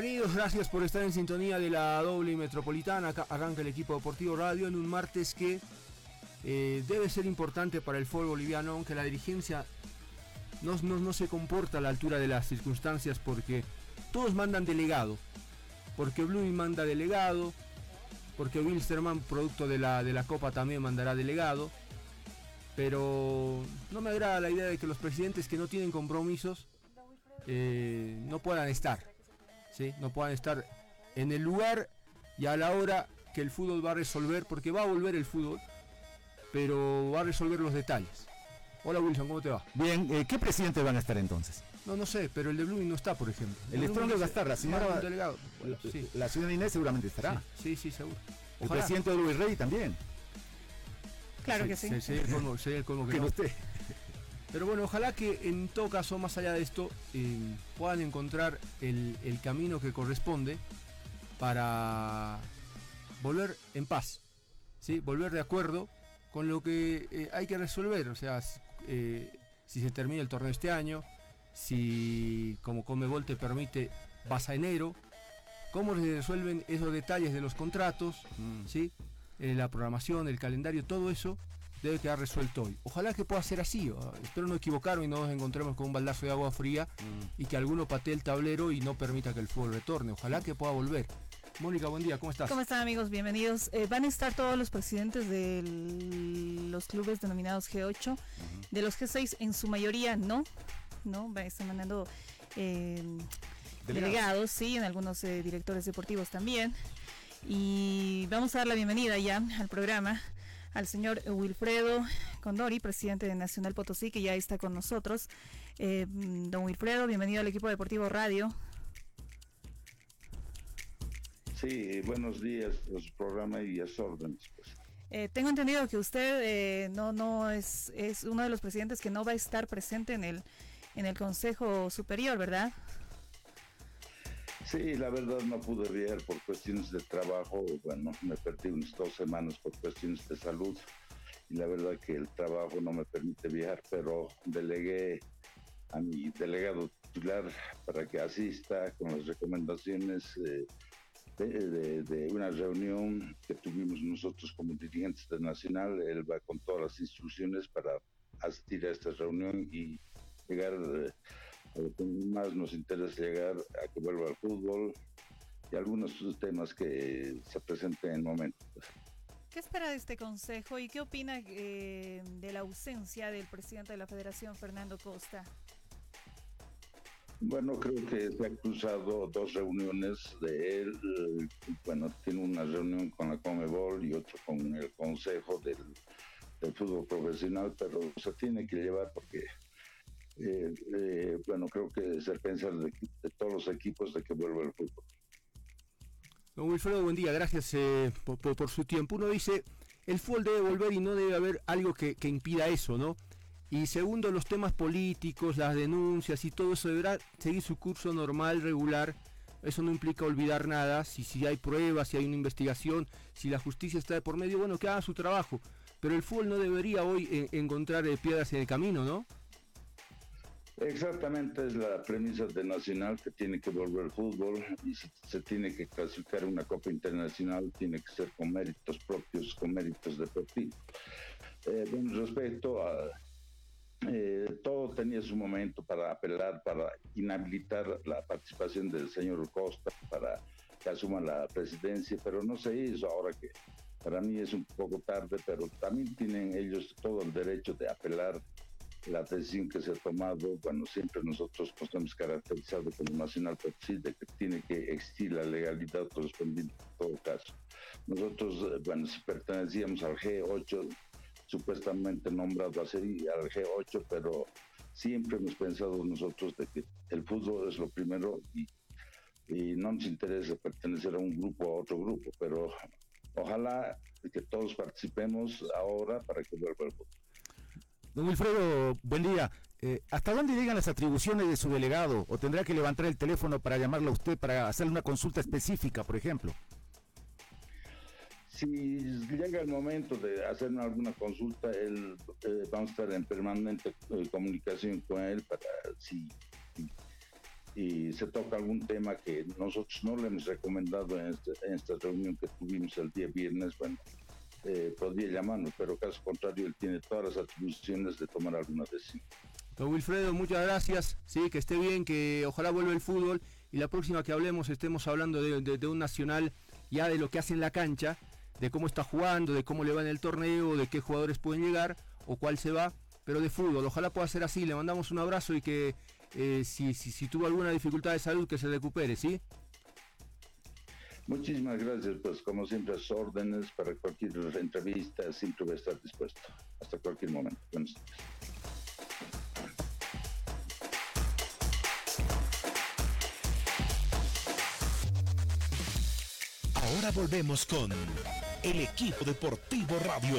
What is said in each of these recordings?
Bienvenidos, gracias por estar en sintonía de la doble metropolitana. Arranca el equipo deportivo radio en un martes que eh, debe ser importante para el fútbol boliviano, aunque la dirigencia no, no, se comporta a la altura de las circunstancias porque todos mandan delegado. Porque Blooming manda delegado, porque Wilstermann, producto de la, de la Copa, también mandará delegado. Pero no me agrada la idea de que los presidentes que no tienen compromisos eh, no puedan estar. No puedan estar en el lugar y a la hora que el fútbol va a resolver, porque va a volver el fútbol, pero va a resolver los detalles. Hola Wilson, ¿cómo te va? Bien, eh, ¿qué presidentes van a estar entonces? No, no sé, pero el de Blooming no está, por ejemplo. El, de va a estar, la señora... Delegado. La ciudad de Inés seguramente estará. Sí, sí, seguro. El presidente de Luis Rey también. Claro que sí. Sería el colmo, el colmo que, no. usted. Pero bueno, ojalá que en todo caso, más allá de esto, eh, puedan encontrar el, camino que corresponde para volver en paz, ¿sí? volver de acuerdo con lo que eh, hay que resolver. O sea, eh, si se termina el torneo este año, si como Comebol te permite, vas a enero, cómo se resuelven esos detalles de los contratos, mm. ¿sí? la programación, el calendario, todo eso debe quedar resuelto hoy. Ojalá que pueda ser así. Espero no equivocarme y no nos encontremos con un baldazo de agua fría mm. y que alguno patee el tablero y no permita que el fútbol retorne. Ojalá que pueda volver. Mónica, buen día, ¿cómo estás? ¿Cómo están amigos? Bienvenidos. Eh, van a estar todos los presidentes de los clubes denominados G8, de los G6 en su mayoría no, no, están mandando eh, delegados. sí, en algunos eh, directores deportivos también. Y vamos a dar la bienvenida ya al programa al señor Wilfredo Condori, presidente de Nacional Potosí, que ya está con nosotros. Eh, don Wilfredo, bienvenido al equipo deportivo Radio. Sí, buenos días, los programas y las órdenes. Pues. Eh, tengo entendido que usted eh, no no es, es uno de los presidentes que no va a estar presente en el en el Consejo Superior, ¿verdad? Sí, la verdad no pude ver por cuestiones de trabajo, bueno, me perdí unas dos semanas por cuestiones de salud y la verdad que el trabajo no me permite viajar, pero delegué a mi delegado titular para que asista con las recomendaciones eh, de, una reunión que tuvimos nosotros como dirigentes de Nacional. Él va con todas las instrucciones para asistir a esta reunión y llegar eh, lo que más nos interesa llegar a que vuelva al fútbol y algunos temas que se presenten en el momento. ¿Qué espera de este consejo y qué opina eh, de la ausencia del presidente de la Federación, Fernando Costa? Bueno, creo que se han cruzado dos reuniones de él. Bueno, tiene una reunión con la Comebol y otra con el Consejo del, del Fútbol Profesional, pero se tiene que llevar porque eh, eh, bueno, creo que es el pensar de, todos los equipos de que vuelva el fútbol. Don Wilfredo, buen día, gracias eh, por, su tiempo. Uno dice, el fútbol debe volver y no debe haber algo que, impida eso, ¿no? Y segundo, los temas políticos, las denuncias y todo eso deberá seguir su curso normal, regular. Eso no implica olvidar nada. Si, si hay pruebas, si hay una investigación, si la justicia está de por medio, bueno, que haga su trabajo. Pero el fútbol no debería hoy encontrar piedras en el camino, ¿no? Exactamente, es la premisa de Nacional que tiene que volver fútbol y si se tiene que clasificar una Copa Internacional, tiene que ser con méritos propios, con méritos deportivos. Eh, respecto a. Eh, todo tenía su momento para apelar, para inhabilitar la participación del señor Costa, para que asuma la presidencia, pero no se hizo ahora que para mí es un poco tarde, pero también tienen ellos todo el derecho de apelar la decisión que se ha tomado, bueno, siempre nosotros nos hemos caracterizado como Nacional Potosí de que tiene que existir la legalidad correspondiente en todo caso. Nosotros, eh, bueno, si pertenecíamos al G8, supuestamente nombrado así, al G8, pero siempre hemos pensado nosotros de que el fútbol es lo primero y, y no nos interesa pertenecer a un grupo o a otro grupo, pero ojalá que todos participemos ahora para que vuelva el fútbol. Don Wilfredo, buen día. Eh, ¿Hasta dónde llegan las atribuciones de su delegado? ¿O tendrá que levantar el teléfono para llamarlo a usted para hacerle una consulta específica, por ejemplo? Si llega el momento de hacer alguna consulta, él, eh, vamos a estar en permanente eh, comunicación con él para si se toca algún tema que nosotros no le hemos recomendado en, este, esta reunión que tuvimos el día viernes, bueno, eh, podría llamarnos, pero caso contrario, él tiene todas las atribuciones de tomar alguna decisión. Don Wilfredo, muchas gracias. Sí, que esté bien, que ojalá vuelva el fútbol y la próxima que hablemos estemos hablando de, un nacional ya de lo que hace en la cancha, de cómo está jugando, de cómo le va en el torneo, de qué jugadores pueden llegar o cuál se va, pero de fútbol. Ojalá pueda ser así. Le mandamos un abrazo y que eh, si, si tuvo alguna dificultad de salud que se recupere, ¿sí? Muchísimas gracias, pues como siempre, las órdenes para cualquier entrevista, siempre voy a estar dispuesto, hasta cualquier momento. Ahora volvemos con el equipo deportivo radio.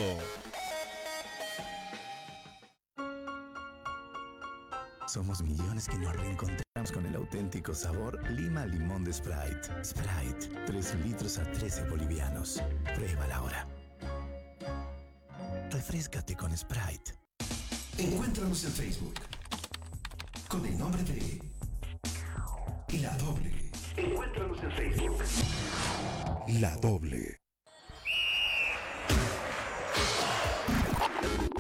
Somos millones que nos reencontramos con el auténtico sabor Lima Limón de Sprite. Sprite, 3 litros a 13 bolivianos. Pruébala ahora. Refrescate con Sprite. Encuéntranos en Facebook con el nombre de La Doble. Encuéntranos en Facebook. La Doble.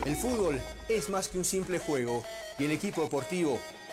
El fútbol es más que un simple juego y el equipo deportivo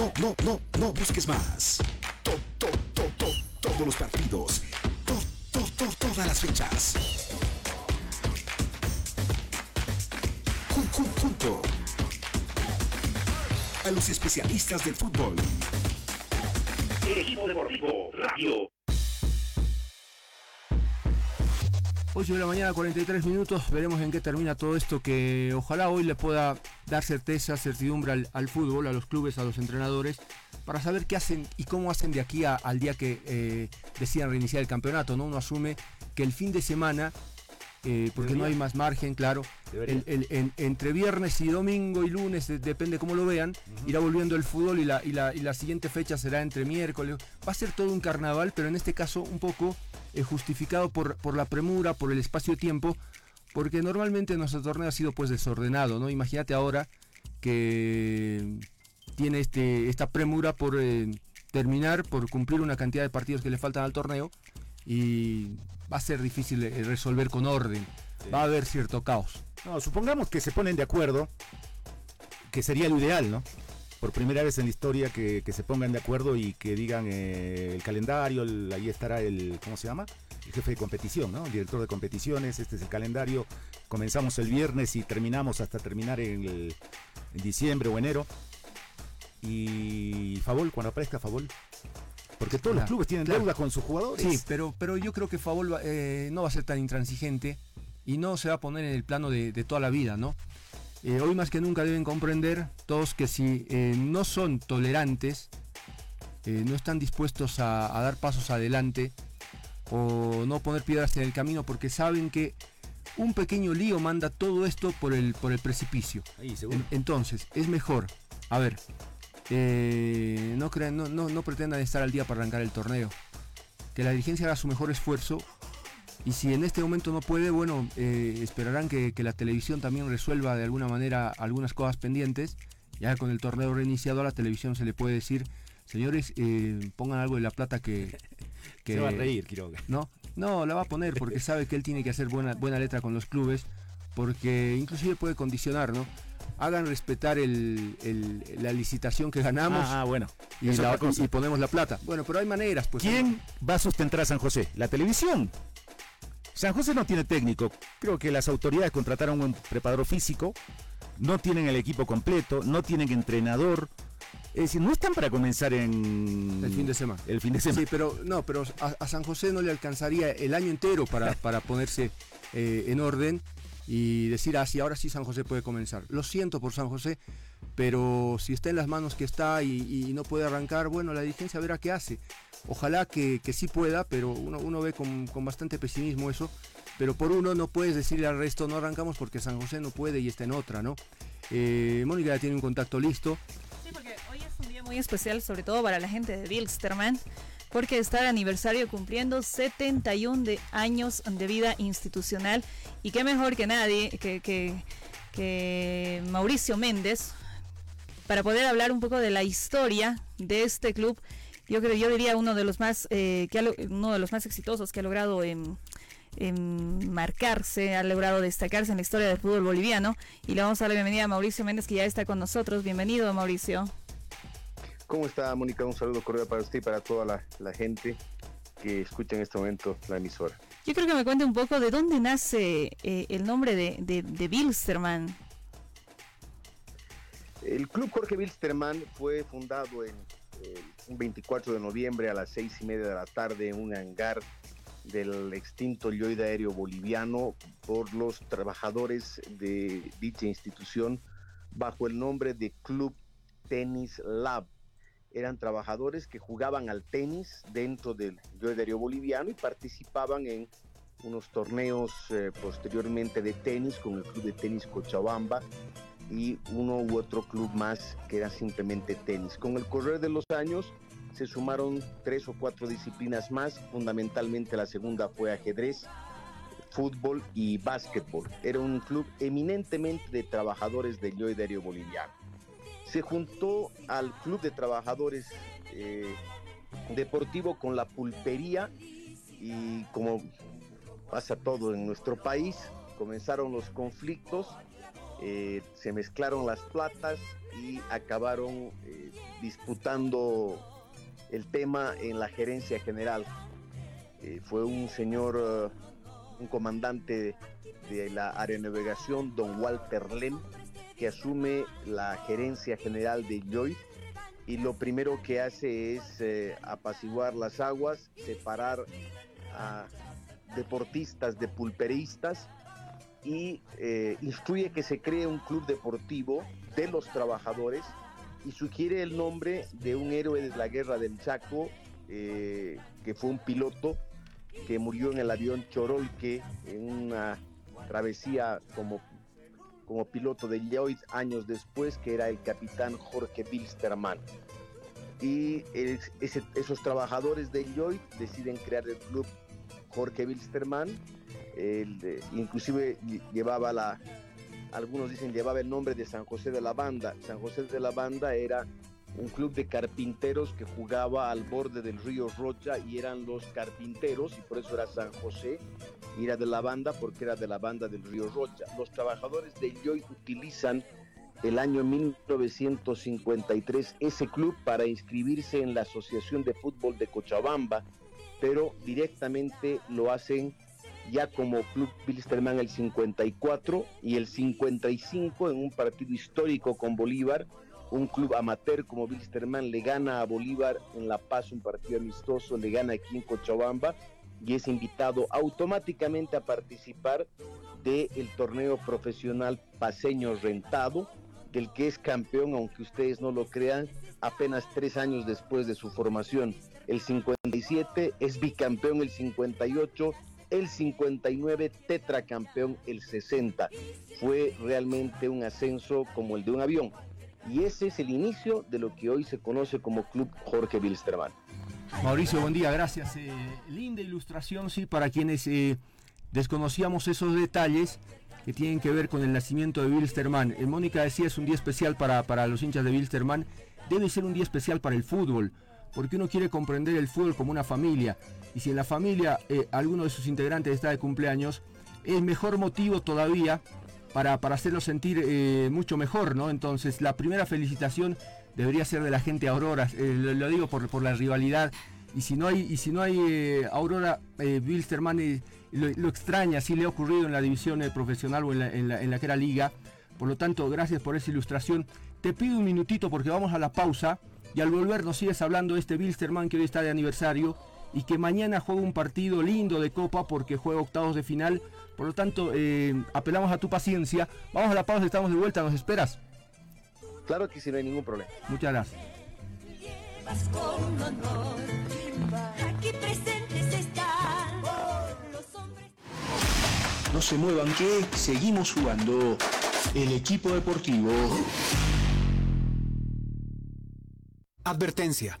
No, no, no, no, busques más. todos los partidos. todas las fechas. junto a los especialistas del fútbol. El equipo deportivo radio. 8 de la mañana, 43 minutos. Veremos en qué termina todo esto que ojalá hoy le pueda dar certeza, certidumbre al, fútbol, a los clubes, a los entrenadores, para saber qué hacen y cómo hacen de aquí al día que eh, decidan reiniciar el campeonato. ¿no? Uno asume que el fin de semana eh, porque no hay más margen, claro. entre viernes y domingo y lunes, depende cómo lo vean, irá volviendo el fútbol y la, y, la, siguiente fecha será entre miércoles. Va a ser todo un carnaval, pero en este caso un poco eh, justificado por, por la premura, por el espacio-tiempo, porque normalmente nuestro torneo ha sido pues desordenado, ¿no? Imagínate ahora que tiene este, esta premura por eh, terminar, por cumplir una cantidad de partidos que le faltan al torneo y va a ser difícil eh, resolver con orden. Va a haber cierto caos. No, supongamos que se ponen de acuerdo, que sería lo ideal, ¿no? Por primera vez en la historia que, se pongan de acuerdo y que digan eh, el calendario, ahí estará el, ¿cómo se llama? El jefe de competición, ¿no? El director de competiciones, este es el calendario. Comenzamos el viernes y terminamos hasta terminar en, en diciembre o enero. Y Favol, cuando aparezca Favol, porque todos los clubes tienen deuda con sus jugadores. Sí, pero, pero yo creo que Favol eh, no va a ser tan intransigente y no se va a poner en el plano de, toda la vida, ¿no? Eh, hoy más que nunca deben comprender todos que si eh, no son tolerantes, no están dispuestos a, dar pasos adelante o no poner piedras en el camino porque saben que un pequeño lío manda todo esto por el, por el precipicio. entonces, es mejor, a ver, eh, no, crean, no, no, pretendan estar al día para arrancar el torneo. Que la dirigencia haga su mejor esfuerzo. Y si en este momento no puede, bueno, eh, esperarán que, la televisión también resuelva de alguna manera algunas cosas pendientes. Ya con el torneo reiniciado a la televisión se le puede decir, señores, eh, pongan algo de la plata que... que se va a reír, Quiroga. No, no, la va a poner porque sabe que él tiene que hacer buena, buena letra con los clubes. Porque inclusive puede condicionar, ¿no? hagan respetar la licitación que ganamos. Ah, bueno. Y, ponemos la plata. Bueno, pero hay maneras. Pues, ¿Quién va a sustentar a San José? La televisión. San José no tiene técnico. Creo que las autoridades contrataron un preparador físico. No tienen el equipo completo. No tienen entrenador. Es decir, no están para comenzar en el fin de semana. El fin de semana. Sí, pero no, pero a, San José no le alcanzaría el año entero para, para ponerse eh, en orden y decir, ah, ahora sí San José puede comenzar. Lo siento por San José, pero si está en las manos que está y, y no puede arrancar, bueno, la dirigencia verá qué hace. Ojalá que, que sí pueda, pero uno, uno ve con, con bastante pesimismo eso. Pero por uno no puedes decirle al resto no arrancamos porque San José no puede y está en otra, ¿no? Eh, Mónica ya tiene un contacto listo. Sí, porque hoy es un día muy especial, sobre todo para la gente de Bilsterman, porque está el aniversario cumpliendo 71 de años de vida institucional. Y qué mejor que nadie, que, que, Mauricio Méndez, para poder hablar un poco de la historia de este club. Yo creo, yo diría uno de los más, eh, que uno de los más exitosos que ha logrado en, en marcarse, ha logrado destacarse en la historia del fútbol boliviano. Y le vamos a dar la bienvenida a Mauricio Méndez, que ya está con nosotros. Bienvenido, Mauricio. ¿Cómo está, Mónica? Un saludo cordial para usted y para toda la, la gente que escucha en este momento la emisora. Yo creo que me cuente un poco de dónde nace eh, el nombre de, de, de Bilsterman. El Club Jorge Wilstermann fue fundado en eh, un 24 de noviembre a las seis y media de la tarde en un hangar del extinto Lloyd Aéreo Boliviano por los trabajadores de dicha institución bajo el nombre de Club Tennis Lab. Eran trabajadores que jugaban al tenis dentro del Aéreo Boliviano y participaban en unos torneos eh, posteriormente de tenis con el Club de Tenis Cochabamba y uno u otro club más que era simplemente tenis. Con el correr de los años se sumaron tres o cuatro disciplinas más, fundamentalmente la segunda fue ajedrez, fútbol y básquetbol. Era un club eminentemente de trabajadores del Aéreo Boliviano. Se juntó al club de trabajadores eh, deportivo con la pulpería y como pasa todo en nuestro país, comenzaron los conflictos eh, se mezclaron las platas y acabaron eh, disputando el tema en la gerencia general. Fue un señor, un comandante de, de la aeronavegación, don Walter Lem, que asume la gerencia general de Lloyd y lo primero que hace es eh, apaciguar las aguas, separar a deportistas de pulperistas y eh, instruye que se cree un club deportivo de los trabajadores y sugiere el nombre de un héroe de la guerra del Chaco, eh, que fue un piloto que murió en el avión Choroique en una travesía como, como piloto de Lloyd años después, que era el capitán Jorge Bilsterman. Y esos trabajadores de Lloyd deciden crear el club Jorge Bilsterman, el, inclusive lle- llevaba la, algunos dicen llevaba el nombre de San José de la Banda. San José de la Banda era un club de carpinteros que jugaba al borde del río Rocha y eran los carpinteros y por eso era San José y era de la banda porque era de la banda del río Rocha. Los trabajadores de Lloyd utilizan el año 1953 ese club para inscribirse en la Asociación de Fútbol de Cochabamba, pero directamente lo hacen ya como Club Bilsterman el 54 y el 55 en un partido histórico con Bolívar, un club amateur como Bilsterman le gana a Bolívar en La Paz un partido amistoso, le gana aquí en Cochabamba y es invitado automáticamente a participar del torneo profesional paseño rentado, del que es campeón, aunque ustedes no lo crean, apenas tres años después de su formación. El 57 es bicampeón el 58 el 59 tetracampeón el 60. Fue realmente un ascenso como el de un avión. Y ese es el inicio de lo que hoy se conoce como Club Jorge Wilstermann. Mauricio, buen día, gracias. Eh, linda ilustración, sí, para quienes eh, desconocíamos esos detalles que tienen que ver con el nacimiento de Wilstermann. Eh, Mónica decía es un día especial para, para los hinchas de Wilstermann. Debe ser un día especial para el fútbol, porque uno quiere comprender el fútbol como una familia. Y si en la familia eh, alguno de sus integrantes está de cumpleaños, es mejor motivo todavía para, para hacerlo sentir eh, mucho mejor, ¿no? Entonces, la primera felicitación debería ser de la gente Aurora, eh, lo, digo por, por la rivalidad. Y si no hay, y si no hay eh, Aurora, Wilstermann lo, lo extraña, así le ha ocurrido en la división profesional o en la, en, la, en la que era liga. Por lo tanto, gracias por esa ilustración. Te pido un minutito porque vamos a la pausa y al volver nos sigues hablando de este Wilstermann que hoy está de aniversario y que mañana juega un partido lindo de Copa porque juega octavos de final. Por lo tanto, eh, apelamos a tu paciencia. Vamos a la pausa, estamos de vuelta, ¿nos esperas? Claro que sí, no hay ningún problema. Muchas gracias. Aquí presentes están los hombres. No se muevan que seguimos jugando. El equipo deportivo. Advertencia.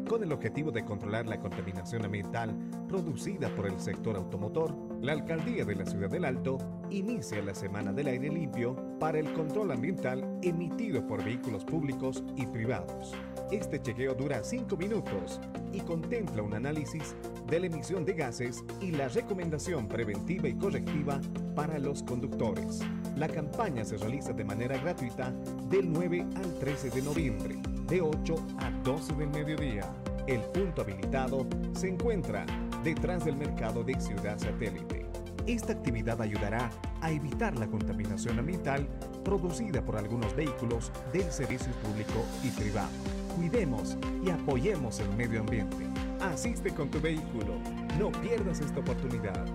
con el objetivo de controlar la contaminación ambiental producida por el sector automotor, la Alcaldía de la Ciudad del Alto inicia la Semana del Aire Limpio para el control ambiental emitido por vehículos públicos y privados. Este chequeo dura 5 minutos y contempla un análisis de la emisión de gases y la recomendación preventiva y correctiva para los conductores. La campaña se realiza de manera gratuita del 9 al 13 de noviembre, de 8 a 12 del mediodía. El punto habilitado se encuentra detrás del mercado de Ciudad Satélite. Esta actividad ayudará a evitar la contaminación ambiental producida por algunos vehículos del servicio público y privado. Cuidemos y apoyemos el medio ambiente. Asiste con tu vehículo. No pierdas esta oportunidad.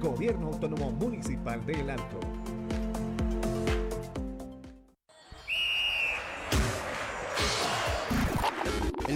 Gobierno Autónomo Municipal de El Alto.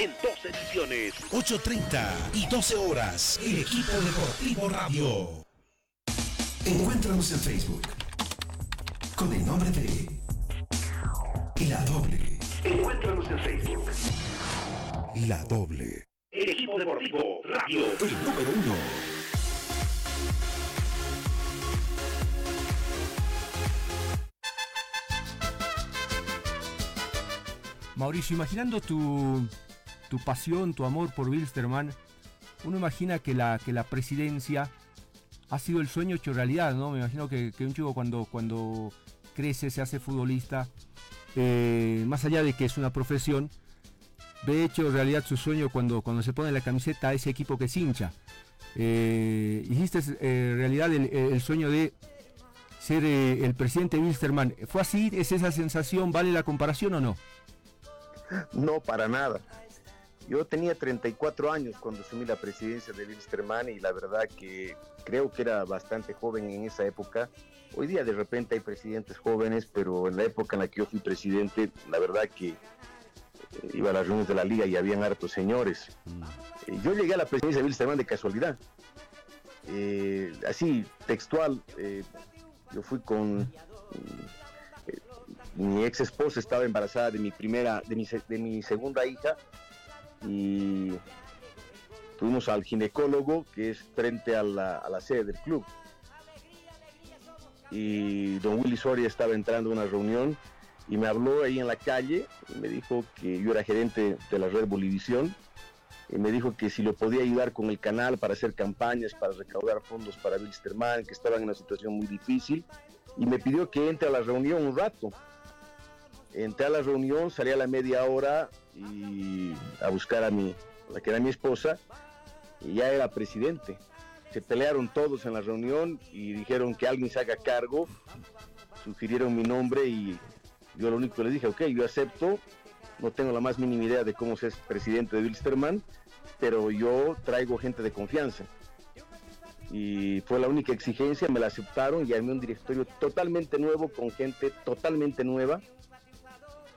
En dos ediciones, 8.30 y 12 horas, el equipo deportivo radio. Encuéntranos en Facebook con el nombre de La Doble. Encuéntranos en Facebook. La doble. El equipo deportivo radio. El número uno. Mauricio, imaginando tu, tu pasión, tu amor por Wilstermann, uno imagina que la, que la presidencia ha sido el sueño hecho realidad, ¿no? Me imagino que, un chico cuando, cuando crece, se hace futbolista, eh, más allá de que es una profesión, ve hecho realidad su sueño cuando, cuando se pone la camiseta a ese equipo que se hincha. Eh, hiciste eh, realidad el, el sueño de ser eh, el presidente Wilstermann. ¿Fue así? ¿Es esa sensación? ¿Vale la comparación o no? No, para nada. Yo tenía 34 años cuando asumí la presidencia de Wilstermann y la verdad que creo que era bastante joven en esa época. Hoy día de repente hay presidentes jóvenes, pero en la época en la que yo fui presidente, la verdad que eh, iba a las reuniones de la liga y habían hartos señores. Eh, yo llegué a la presidencia de Wilstermann de casualidad. Eh, así, textual, eh, yo fui con eh, mi ex esposa estaba embarazada de mi primera, de mi, de mi segunda hija y fuimos al ginecólogo que es frente a la, a la sede del club. Y don Willy Soria estaba entrando a una reunión y me habló ahí en la calle y me dijo que yo era gerente de la red Bolivisión y me dijo que si lo podía ayudar con el canal para hacer campañas, para recaudar fondos para Wilstermann, que estaban en una situación muy difícil y me pidió que entre a la reunión un rato. Entré a la reunión, salí a la media hora y a buscar a mi, la que era mi esposa, y ya era presidente. Se pelearon todos en la reunión y dijeron que alguien se haga cargo, sugirieron mi nombre y yo lo único que les dije, ok, yo acepto, no tengo la más mínima idea de cómo ser presidente de Wilstermann, pero yo traigo gente de confianza. Y fue la única exigencia, me la aceptaron y armé un directorio totalmente nuevo, con gente totalmente nueva.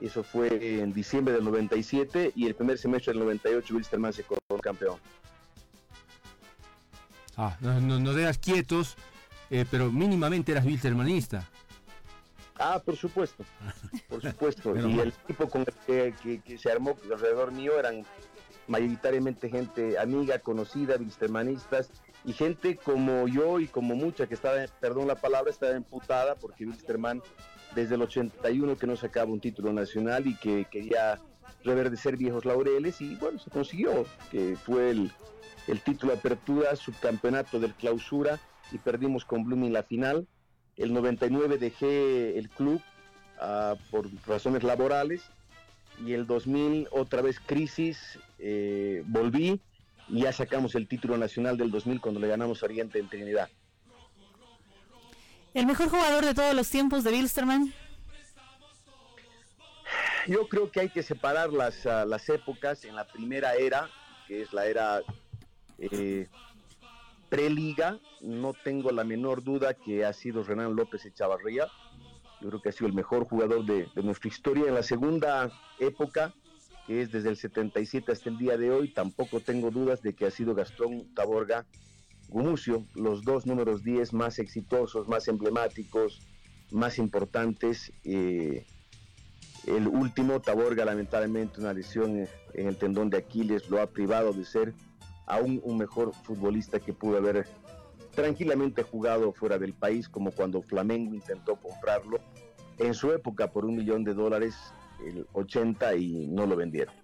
Eso fue en diciembre del 97 y el primer semestre del 98 Wilstermann se coronó campeón. Ah, no, no, no eras quietos, eh, pero mínimamente eras Wilstermannista. Ah, por supuesto, por supuesto. Y el equipo con el que, que- que se armó alrededor mío eran mayoritariamente gente amiga, conocida, bilstermanistas, y gente como yo y como mucha que estaba, perdón la palabra, estaba emputada porque Bilsterman desde el 81 que no sacaba un título nacional y que quería reverdecer viejos laureles y bueno, se consiguió, que fue el, el título de apertura, subcampeonato del clausura y perdimos con Blooming la final. El 99 dejé el club ah, por razones laborales y el 2000 otra vez crisis, eh, volví y ya sacamos el título nacional del 2000 cuando le ganamos a Oriente en Trinidad. ¿El mejor jugador de todos los tiempos de Bilsterman? Yo creo que hay que separar las, ah, las épocas en la primera era, que es la era eh, preliga. No tengo la menor duda que ha sido Renan López Echavarría. Yo creo que ha sido el mejor jugador de, de nuestra historia. En la segunda época, que es desde el 77 hasta el día de hoy, tampoco tengo dudas de que ha sido Gastón Taborga Gumucio, los dos números 10 más exitosos, más emblemáticos, más importantes. eh, el último, Taborga, lamentablemente, una lesión en el tendón de Aquiles lo ha privado de ser aún un mejor futbolista que pudo haber tranquilamente jugado fuera del país, como cuando Flamengo intentó comprarlo en su época por un millón de dólares, el 80, y no lo vendieron.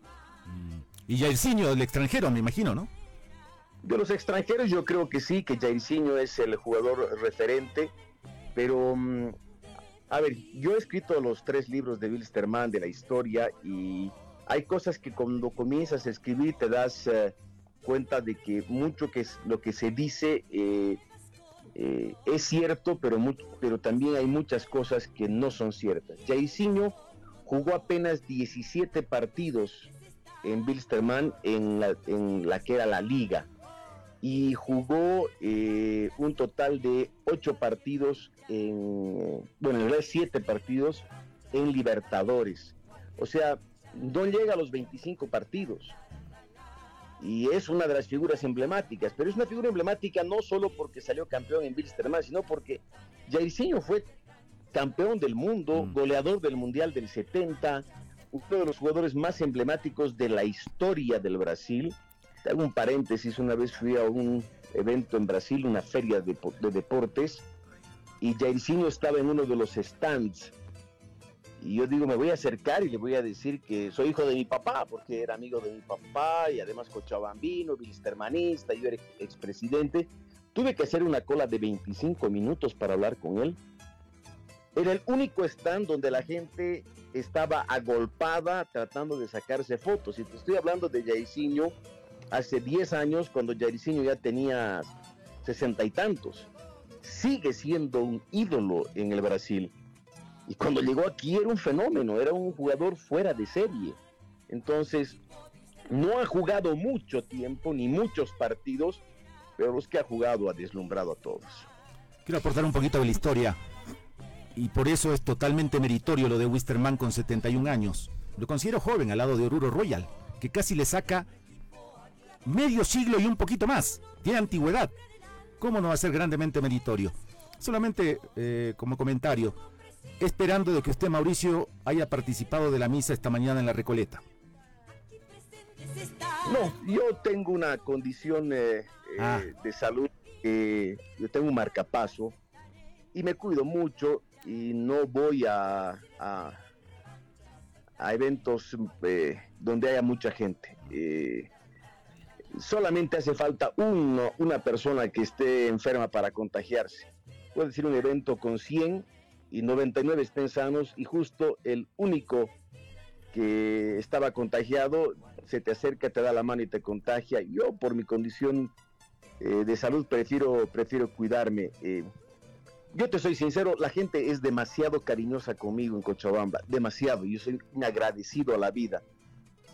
Y Jairzinho, del extranjero, me imagino, ¿no? De los extranjeros yo creo que sí, que Jairzinho es el jugador referente, pero mm, a ver, yo he escrito los tres libros de Wilstermann de la historia y hay cosas que cuando comienzas a escribir te das eh, cuenta de que mucho que es lo que se dice eh, eh, es cierto, pero, mu- pero también hay muchas cosas que no son ciertas. Jairzinho jugó apenas 17 partidos en Wilstermann en la, en la que era la liga y jugó eh, un total de ocho partidos en, bueno, en realidad siete partidos en Libertadores. O sea, no llega a los 25 partidos. Y es una de las figuras emblemáticas, pero es una figura emblemática no solo porque salió campeón en Bilsterman, sino porque Jairzinho fue campeón del mundo, goleador del Mundial del 70, uno de los jugadores más emblemáticos de la historia del Brasil. Te hago un paréntesis, una vez fui a un evento en Brasil, una feria de, de deportes, y Jairzinho estaba en uno de los stands. Y yo digo, me voy a acercar y le voy a decir que soy hijo de mi papá, porque era amigo de mi papá y además cochabambino, bilstermanista, yo era expresidente. Tuve que hacer una cola de 25 minutos para hablar con él. Era el único stand donde la gente estaba agolpada tratando de sacarse fotos. Y te estoy hablando de Jairzinho hace 10 años, cuando Jairzinho ya tenía sesenta y tantos. Sigue siendo un ídolo en el Brasil. Y cuando llegó aquí era un fenómeno, era un jugador fuera de serie. Entonces, no ha jugado mucho tiempo ni muchos partidos, pero los que ha jugado ha deslumbrado a todos. Quiero aportar un poquito de la historia. Y por eso es totalmente meritorio lo de Wisterman con 71 años. Lo considero joven al lado de Oruro Royal, que casi le saca medio siglo y un poquito más. Tiene antigüedad. ¿Cómo no va a ser grandemente meritorio? Solamente eh, como comentario, esperando de que usted, Mauricio, haya participado de la misa esta mañana en la Recoleta. No, yo tengo una condición eh, eh, Ah. de salud, yo tengo un marcapaso y me cuido mucho y no voy a, a, a eventos eh, donde haya mucha gente. Solamente hace falta uno, una persona que esté enferma para contagiarse. Puede decir un evento con 100 y 99 estén sanos y justo el único que estaba contagiado se te acerca, te da la mano y te contagia. Yo por mi condición eh, de salud prefiero, prefiero cuidarme. eh. yo te soy sincero, la gente es demasiado cariñosa conmigo en Cochabamba, demasiado. Yo soy agradecido a la vida.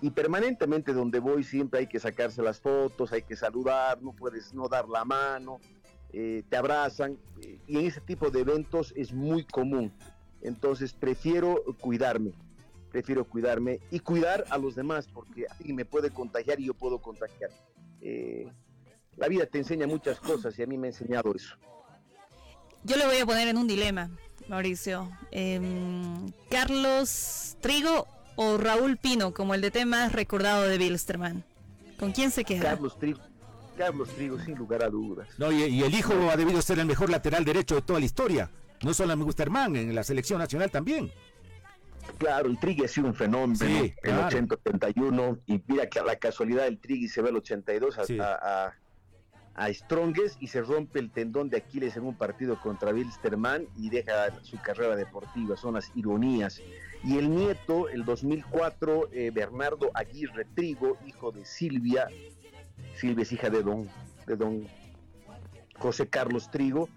Y permanentemente donde voy siempre hay que sacarse las fotos, hay que saludar, no puedes no dar la mano, eh, te abrazan. eh, y en ese tipo de eventos es muy común. Entonces prefiero cuidarme, prefiero cuidarme y cuidar a los demás porque alguien me puede contagiar y yo puedo contagiar. Eh, la vida te enseña muchas cosas y a mí me ha enseñado eso. Yo le voy a poner en un dilema, Mauricio. Em, Carlos Trigo o Raúl Pino, como el de más recordado de Bilsterman. ¿Con quién se queda? Carlos Trigo. Carlos Trigo, sin lugar a dudas. No, y, y el hijo ha debido ser el mejor lateral derecho de toda la historia. No solo en Gusterman, en la selección nacional también. Claro, el Trigui ha sido un fenómeno Sí, en claro. 80-81 y mira que a la casualidad el Trigui se ve al 82 a, Sí. a, a- a Strongest y se rompe el tendón de Aquiles en un partido contra Wilstermann y deja su carrera deportiva, son las ironías. Y el nieto, el 2004, eh, Bernardo Aguirre Trigo, hijo de Silvia, Silvia es hija de don, de don José Carlos Trigo,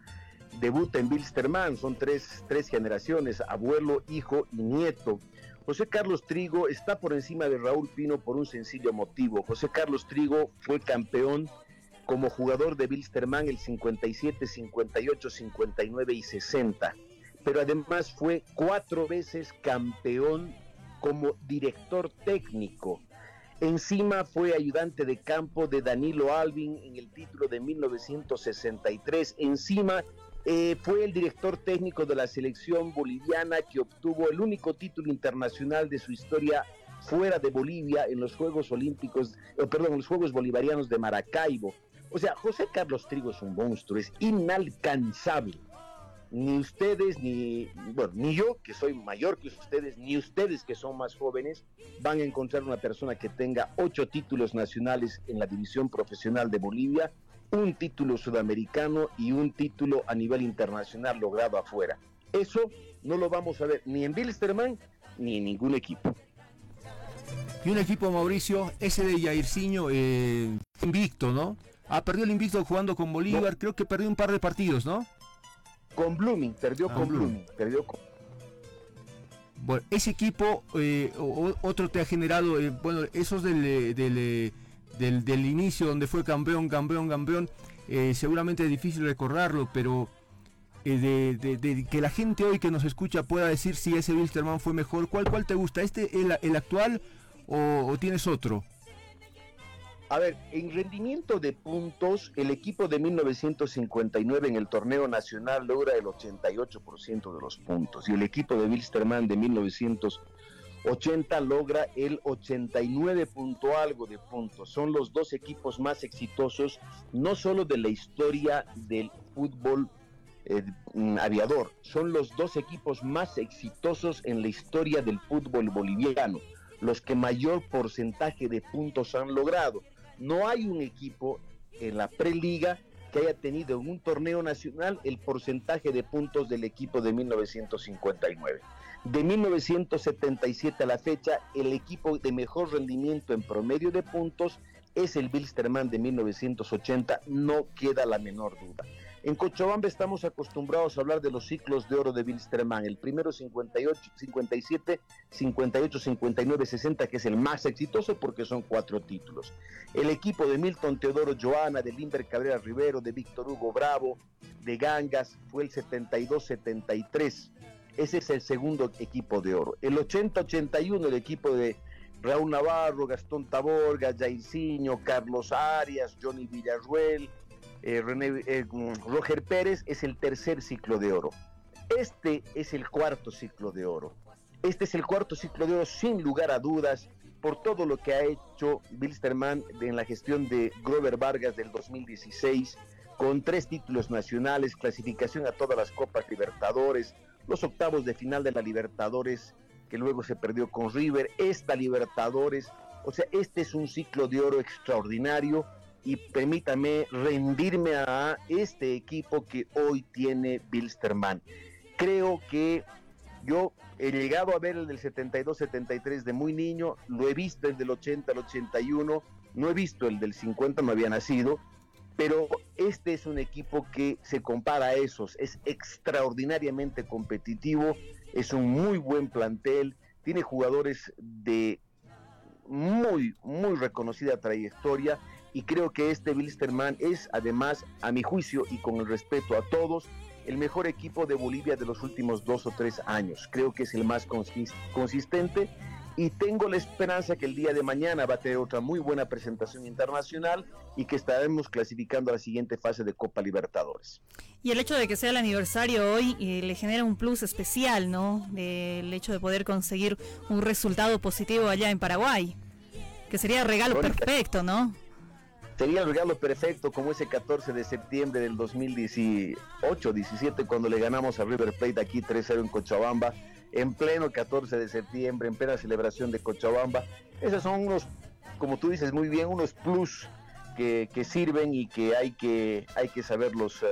debuta en Wilstermann, son tres, tres generaciones, abuelo, hijo y nieto. José Carlos Trigo está por encima de Raúl Pino por un sencillo motivo. José Carlos Trigo fue campeón como jugador de Wilstermann el 57, 58, 59 y 60, pero además fue cuatro veces campeón como director técnico. Encima fue ayudante de campo de Danilo Alvin en el título de 1963. Encima eh, fue el director técnico de la selección boliviana que obtuvo el único título internacional de su historia fuera de Bolivia en los Juegos Olímpicos, eh, perdón, los Juegos Bolivarianos de Maracaibo. O sea, José Carlos Trigo es un monstruo, es inalcanzable. Ni ustedes, ni, bueno, ni yo, que soy mayor que ustedes, ni ustedes que son más jóvenes, van a encontrar una persona que tenga ocho títulos nacionales en la división profesional de Bolivia, un título sudamericano y un título a nivel internacional logrado afuera. Eso no lo vamos a ver ni en Bilsterman ni en ningún equipo. Y un equipo, Mauricio, ese de Jairzinho, eh, invicto, ¿no? Ha perdido el invicto jugando con Bolívar, creo que perdió un par de partidos, ¿no? Con Blooming, perdió Ah, con Blooming. Perdió con... Bueno, ese equipo, eh, otro te ha generado, eh, bueno, esos del, eh, del, eh, del, del inicio donde fue campeón, campeón, campeón, eh, seguramente es difícil recordarlo, pero de, de- de que la gente hoy que nos escucha pueda decir si ese Wilstermann fue mejor, ¿cuál, cuál te gusta? ¿Este, el, el actual o, o tienes otro? A ver, en rendimiento de puntos, el equipo de 1959 en el torneo nacional logra el 88% de los puntos y el equipo de Wilstermann de 1980 logra el 89 punto algo de puntos. Son los dos equipos más exitosos, no solo de la historia del fútbol eh, mm, aviador, son los dos equipos más exitosos en la historia del fútbol boliviano, los que mayor porcentaje de puntos han logrado. No hay un equipo en la preliga que haya tenido en un torneo nacional el porcentaje de puntos del equipo de 1959. De 1977 a la fecha, el equipo de mejor rendimiento en promedio de puntos es el Bilsterman de 1980, no queda la menor duda. En Cochabamba estamos acostumbrados a hablar de los ciclos de oro de Bilsterman, el primero 58, 57, 58, 59, 60, que es el más exitoso porque son cuatro títulos. El equipo de Milton Teodoro Joana, de Limber Cabrera Rivero, de Víctor Hugo Bravo, de Gangas, fue el 72-73. Ese es el segundo equipo de oro. El 80-81, el equipo de Raúl Navarro, Gastón Taborga, Jairzinho, Carlos Arias, Johnny Villarruel, eh, René, eh, Roger Pérez, es el tercer ciclo de oro. Este es el cuarto ciclo de oro. Este es el cuarto ciclo de oro sin lugar a dudas por todo lo que ha hecho Bilsterman en la gestión de Grover Vargas del 2016, con tres títulos nacionales, clasificación a todas las Copas Libertadores, los octavos de final de la Libertadores, que luego se perdió con River, esta Libertadores, o sea, este es un ciclo de oro extraordinario y permítame rendirme a este equipo que hoy tiene Bilsterman. Creo que yo he llegado a ver el del 72-73 de muy niño, lo he visto el del 80 al 81, no he visto el del 50, no había nacido, pero este es un equipo que se compara a esos, es extraordinariamente competitivo, es un muy buen plantel, tiene jugadores de muy, muy reconocida trayectoria y creo que este Wilstermann es además, a mi juicio y con el respeto a todos, el mejor equipo de Bolivia de los últimos dos o tres años. Creo que es el más consis- consistente y tengo la esperanza que el día de mañana va a tener otra muy buena presentación internacional y que estaremos clasificando a la siguiente fase de Copa Libertadores. Y el hecho de que sea el aniversario hoy eh, le genera un plus especial, ¿no? El hecho de poder conseguir un resultado positivo allá en Paraguay. Que sería regalo Mónica. perfecto, ¿no? Sería el regalo perfecto como ese 14 de septiembre del 2018-17 cuando le ganamos a River Plate aquí 3-0 en Cochabamba, en pleno 14 de septiembre, en plena celebración de Cochabamba. Esos son unos, como tú dices muy bien, unos plus que, que sirven y que hay que, hay que saberlos... eh,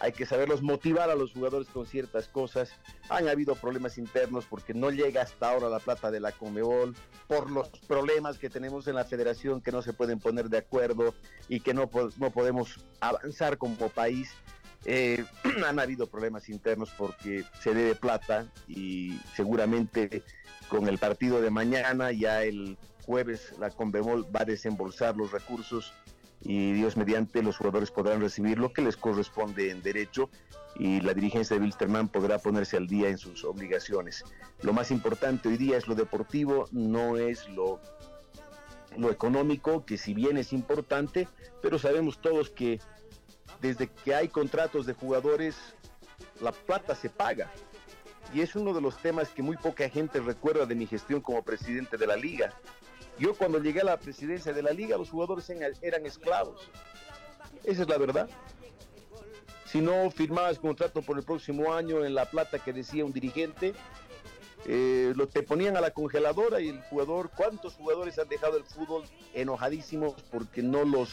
hay que saberlos motivar a los jugadores con ciertas cosas. Han habido problemas internos porque no llega hasta ahora la plata de la Conmebol, por los problemas que tenemos en la federación que no se pueden poner de acuerdo y que no, no podemos avanzar como país. Eh, han habido problemas internos porque se debe plata y seguramente con el partido de mañana, ya el jueves, la Conmebol va a desembolsar los recursos y Dios mediante los jugadores podrán recibir lo que les corresponde en derecho y la dirigencia de Wilstermann podrá ponerse al día en sus obligaciones. Lo más importante hoy día es lo deportivo, no es lo, lo económico, que si bien es importante, pero sabemos todos que desde que hay contratos de jugadores, la plata se paga. Y es uno de los temas que muy poca gente recuerda de mi gestión como presidente de la liga. Yo cuando llegué a la presidencia de la liga, los jugadores eran esclavos. Esa es la verdad. Si no firmabas contrato por el próximo año en la plata que decía un dirigente, eh, lo te ponían a la congeladora y el jugador, ¿cuántos jugadores han dejado el fútbol enojadísimos porque no los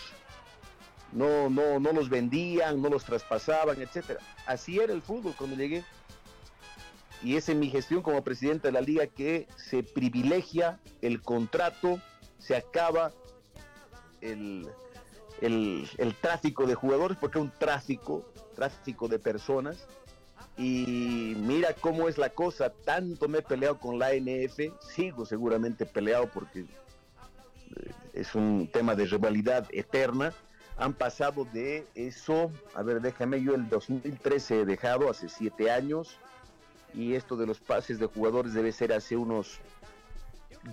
no, no, no los vendían, no los traspasaban, etcétera? Así era el fútbol cuando llegué. Y es en mi gestión como presidente de la liga que se privilegia el contrato, se acaba el, tráfico de jugadores, porque es un tráfico, tráfico de personas. Y mira cómo es la cosa, tanto me he peleado con la ANF, sigo seguramente peleado porque eh, es un tema de rivalidad eterna. Han pasado de eso, a ver, déjame, yo el 2013 he dejado, hace siete años, y esto de los pases de jugadores debe ser hace unos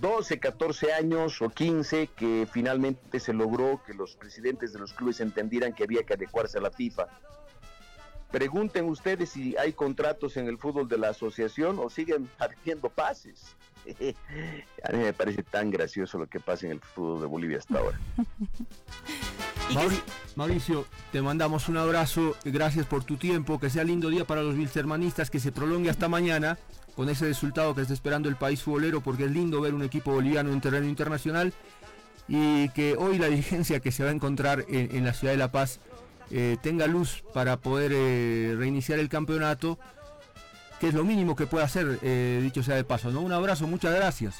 12, 14 años o 15 que finalmente se logró que los presidentes de los clubes entendieran que había que adecuarse a la FIFA. Pregunten ustedes si hay contratos en el fútbol de la asociación o siguen haciendo pases. A mí me parece tan gracioso lo que pasa en el fútbol de Bolivia hasta ahora. Mauri- Mauricio, te mandamos un abrazo, gracias por tu tiempo, que sea lindo día para los bilstermanistas, que se prolongue hasta mañana con ese resultado que está esperando el país futbolero, porque es lindo ver un equipo boliviano en terreno internacional y que hoy la dirigencia que se va a encontrar en, en la ciudad de La Paz eh, tenga luz para poder eh, reiniciar el campeonato, que es lo mínimo que puede hacer, eh, dicho sea de paso. ¿no? Un abrazo, muchas gracias.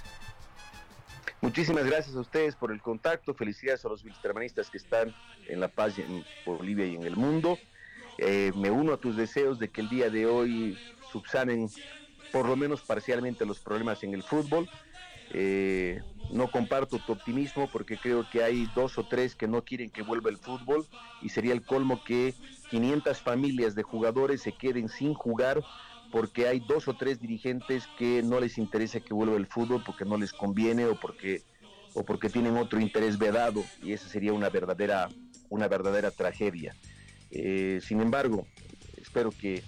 Muchísimas gracias a ustedes por el contacto. Felicidades a los bilstermanistas que están en La Paz, en Bolivia y en el mundo. Eh, me uno a tus deseos de que el día de hoy subsanen por lo menos parcialmente los problemas en el fútbol. Eh, no comparto tu optimismo porque creo que hay dos o tres que no quieren que vuelva el fútbol y sería el colmo que 500 familias de jugadores se queden sin jugar porque hay dos o tres dirigentes que no les interesa que vuelva el fútbol porque no les conviene o porque o porque tienen otro interés vedado y esa sería una verdadera una verdadera tragedia. Eh, sin embargo, espero que,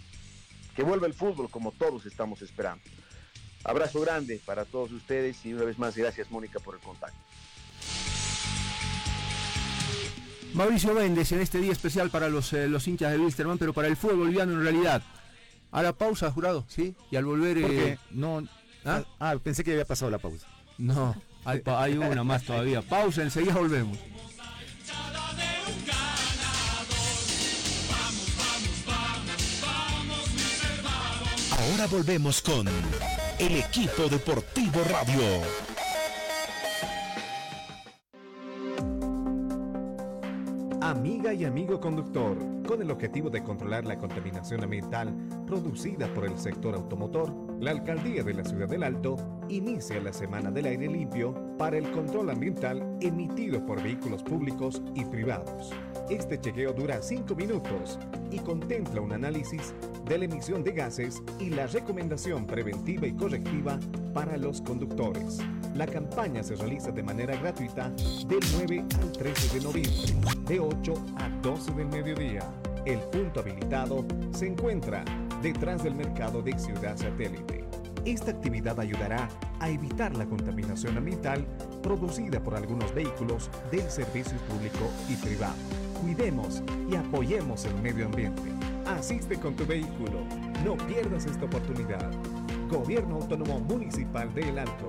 que vuelva el fútbol como todos estamos esperando. Abrazo grande para todos ustedes y una vez más gracias Mónica por el contacto. Mauricio Méndez en este día especial para los, eh, los hinchas de Wilstermann, pero para el fútbol boliviano en realidad. A la pausa, jurado, ¿sí? Y al volver... ¿Por eh? No, ¿Ah? ah, pensé que había pasado la pausa. No, hay, pa- hay una más todavía. Pausa, enseguida volvemos. Ahora volvemos con el equipo deportivo radio. Amiga y amigo conductor, con el objetivo de controlar la contaminación ambiental producida por el sector automotor, la Alcaldía de la Ciudad del Alto inicia la Semana del Aire Limpio para el control ambiental emitido por vehículos públicos y privados. Este chequeo dura 5 minutos y contempla un análisis de la emisión de gases y la recomendación preventiva y correctiva para los conductores. La campaña se realiza de manera gratuita del 9 al 13 de noviembre, de 8 a 12 del mediodía. El punto habilitado se encuentra detrás del mercado de Ciudad Satélite. Esta actividad ayudará a evitar la contaminación ambiental producida por algunos vehículos del servicio público y privado. Cuidemos y apoyemos el medio ambiente. Asiste con tu vehículo. No pierdas esta oportunidad. Gobierno Autónomo Municipal de El Alto.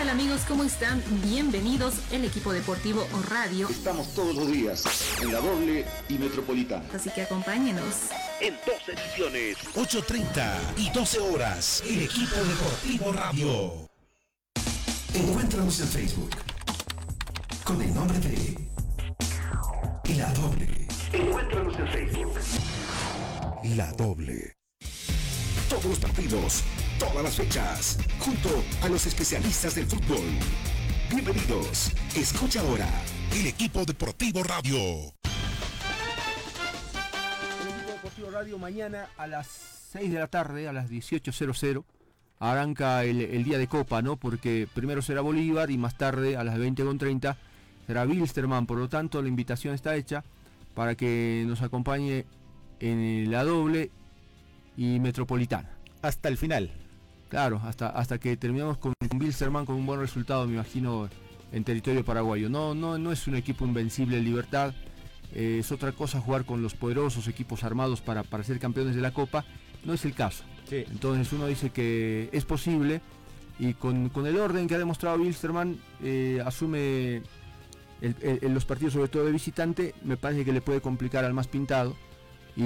tal amigos? ¿Cómo están? Bienvenidos el equipo deportivo o radio. Estamos todos los días en la doble y metropolitana. Así que acompáñenos. En dos ediciones, 8.30 y 12 horas, el equipo deportivo radio. Encuéntranos en Facebook con el nombre de La Doble. Encuéntranos en Facebook. La doble. Todos los partidos, todas las fechas, junto a los especialistas del fútbol. Bienvenidos. Escucha ahora el equipo deportivo radio. El equipo deportivo radio mañana a las 6 de la tarde, a las 18.00, arranca el, el día de Copa, ¿no? Porque primero será Bolívar y más tarde a las 20.30 será Wilstermann. Por lo tanto, la invitación está hecha para que nos acompañe en la doble y metropolitana. Hasta el final. Claro, hasta, hasta que terminamos con, Wilstermann con un buen resultado, me imagino, en territorio paraguayo. No, no, no es un equipo invencible en libertad. eh, es otra cosa jugar con los poderosos equipos armados para, para ser campeones de la Copa. No es el caso. Entonces uno dice que es posible y con, con el orden que ha demostrado Wilstermann eh, asume el- el- el- los partidos sobre todo de visitante, me parece que le puede complicar al más pintado y